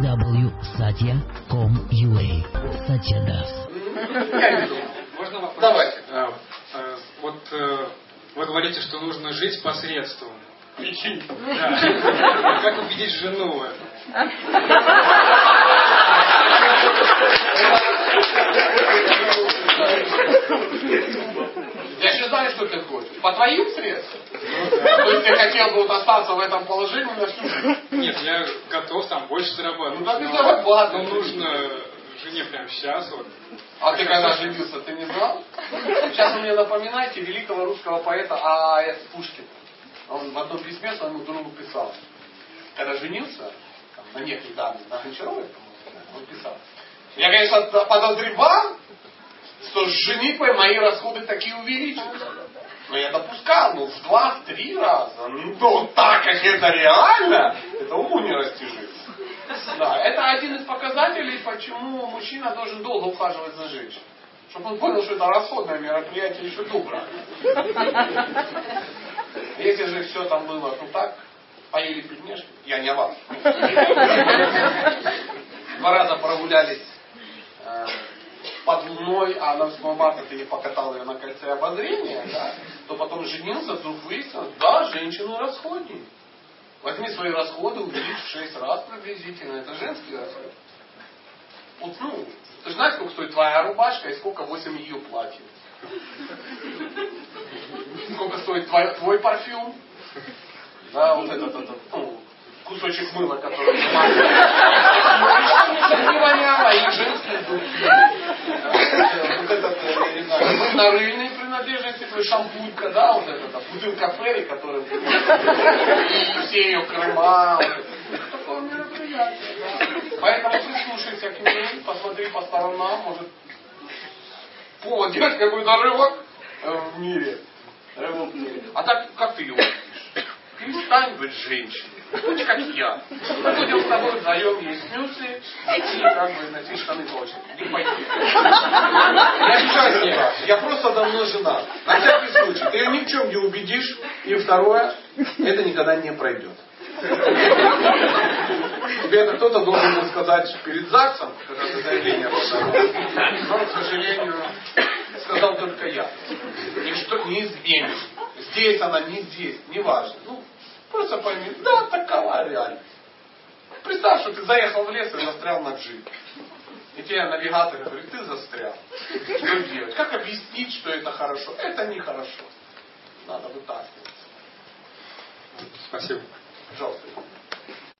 www.satya.com.ua Satya Можно вопрос? Давайте. А, а, Вот э, вы говорите, что нужно жить посредством. Да. Как убедить жену в этом? же знаю, что ты хочешь. По твоим средствам? То есть ты хотел бы вот остаться в этом положении на всю жизнь? Нет, я готов там больше зарабатывать. Ну, так и зарабатывай. Но нужно жене прямо сейчас вот. А ты когда женился, ты не знал? Сейчас вы мне напоминаете великого русского поэта А.А.С. Пушкин. Он в одном письме своему другу писал. Когда женился, там, на некой даме, на Гончаровой, он писал. Я, конечно, подозревал, что с женитьбой мои расходы такие увеличатся. Но я допускал, ну, в два, в три раза. Ну, вот так, как это реально, это уму нерастяжимо. Да, это один из показателей, почему мужчина должен долго ухаживать за женщиной. Чтобы он понял, что это расходное мероприятие еще до брака. Если же все там было, ну так, поели пельмешки, я не о. Два раза прогулялись луной, а на 8 марта ты не покатал ее на кольце обозрения, да, то потом женился, вдруг выяснилось, да, женщины расходнее. Возьми свои расходы, увеличь в 6 раз приблизительно. Это женские расходы. Вот, ну, ты же знаешь, сколько стоит твоя рубашка и сколько 8 ее платьев. Сколько стоит твой, твой парфюм? Да, вот этот, этот ну, кусочек мыла, который ты не воняло, и женские духи. Вот этот, э, я не мыльно-рыльные принадлежности, твой шампунька, да, вот эта бутылка Ферри, которая и все ее крыма. Такое мероприятие, да. Поэтому прислушайся к ней, посмотри по сторонам, может повод делать какой-то рывок э, в мире. Рывок в мире. А так, как ты ее увидишь? Перестань быть женщиной. Будь как я. Мы будем с тобой вдвоем есть мюсли и как бы носить штаны очереди. Не. Я тебе, я просто давно жена. На всякий случай. Ты ее ни в чем не убедишь. И второе, это никогда не пройдет. Тебе это кто-то должен был сказать перед ЗАГСом, когда ты заявление подавал. Но, к сожалению, сказал только я. Ничто не изменит. Здесь она, не здесь, не важно. Ну, просто пойми, да, такова реальность. Представь, что ты заехал в лес и застрял на джипе. И тебе навигатор говорит, ты застрял. Что делать? Как объяснить, что это хорошо? Это нехорошо. Надо вытаскиваться. Спасибо. Пожалуйста.